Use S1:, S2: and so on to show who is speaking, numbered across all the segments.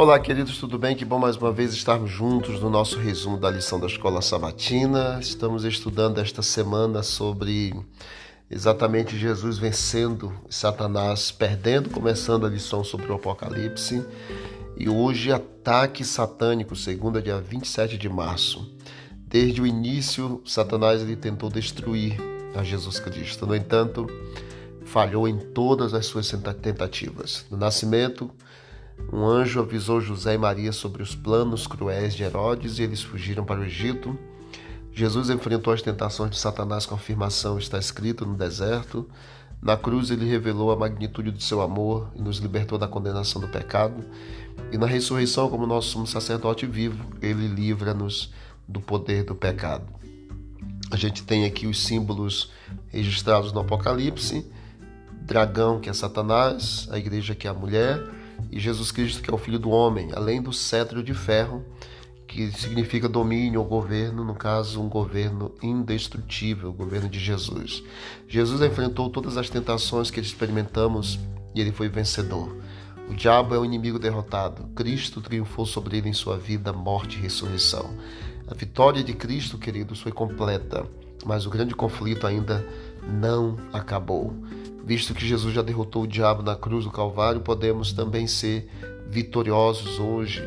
S1: Olá, queridos, tudo bem? Que bom mais uma vez estarmos juntos no nosso resumo da lição da Escola Sabatina. Estamos estudando esta semana sobre exatamente Jesus vencendo Satanás, perdendo, começando a lição sobre o Apocalipse. E hoje, ataque satânico, segunda, dia 27 de março. Desde o início, Satanás ele tentou destruir a Jesus Cristo. No entanto, falhou em todas as suas tentativas. No nascimento, um anjo avisou José e Maria sobre os planos cruéis de Herodes e eles fugiram para o Egito. Jesus enfrentou as tentações de Satanás com a afirmação está escrito no deserto. Na cruz ele revelou a magnitude do seu amor e nos libertou da condenação do pecado. E na ressurreição, como nosso sumo sacerdote vivo, ele livra-nos do poder do pecado. A gente tem aqui os símbolos registrados no Apocalipse: dragão, que é Satanás, a igreja, que é a mulher, e Jesus Cristo, que é o Filho do Homem, além do cetro de ferro, que significa domínio ou governo, no caso, um governo indestrutível, o governo de Jesus. Jesus enfrentou todas as tentações que experimentamos e ele foi vencedor. O diabo é o inimigo derrotado. Cristo triunfou sobre ele em sua vida, morte e ressurreição. A vitória de Cristo, queridos, foi completa, mas o grande conflito ainda não acabou. Visto que Jesus já derrotou o diabo na cruz do Calvário, podemos também ser vitoriosos hoje.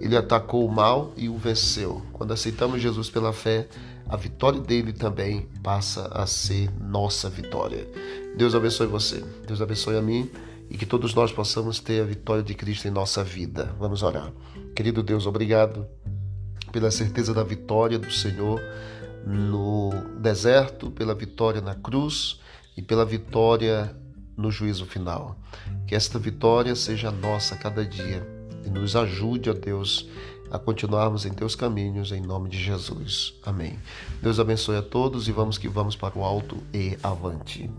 S1: Ele atacou o mal e o venceu. Quando aceitamos Jesus pela fé, a vitória dele também passa a ser nossa vitória. Deus abençoe você, Deus abençoe a mim e que todos nós possamos ter a vitória de Cristo em nossa vida. Vamos orar. Querido Deus, obrigado pela certeza da vitória do Senhor no deserto, pela vitória na cruz e pela vitória no juízo final. Que esta vitória seja nossa cada dia e nos ajude, ó Deus, a continuarmos em teus caminhos, em nome de Jesus. Amém. Deus abençoe a todos e vamos que vamos para o alto e avante.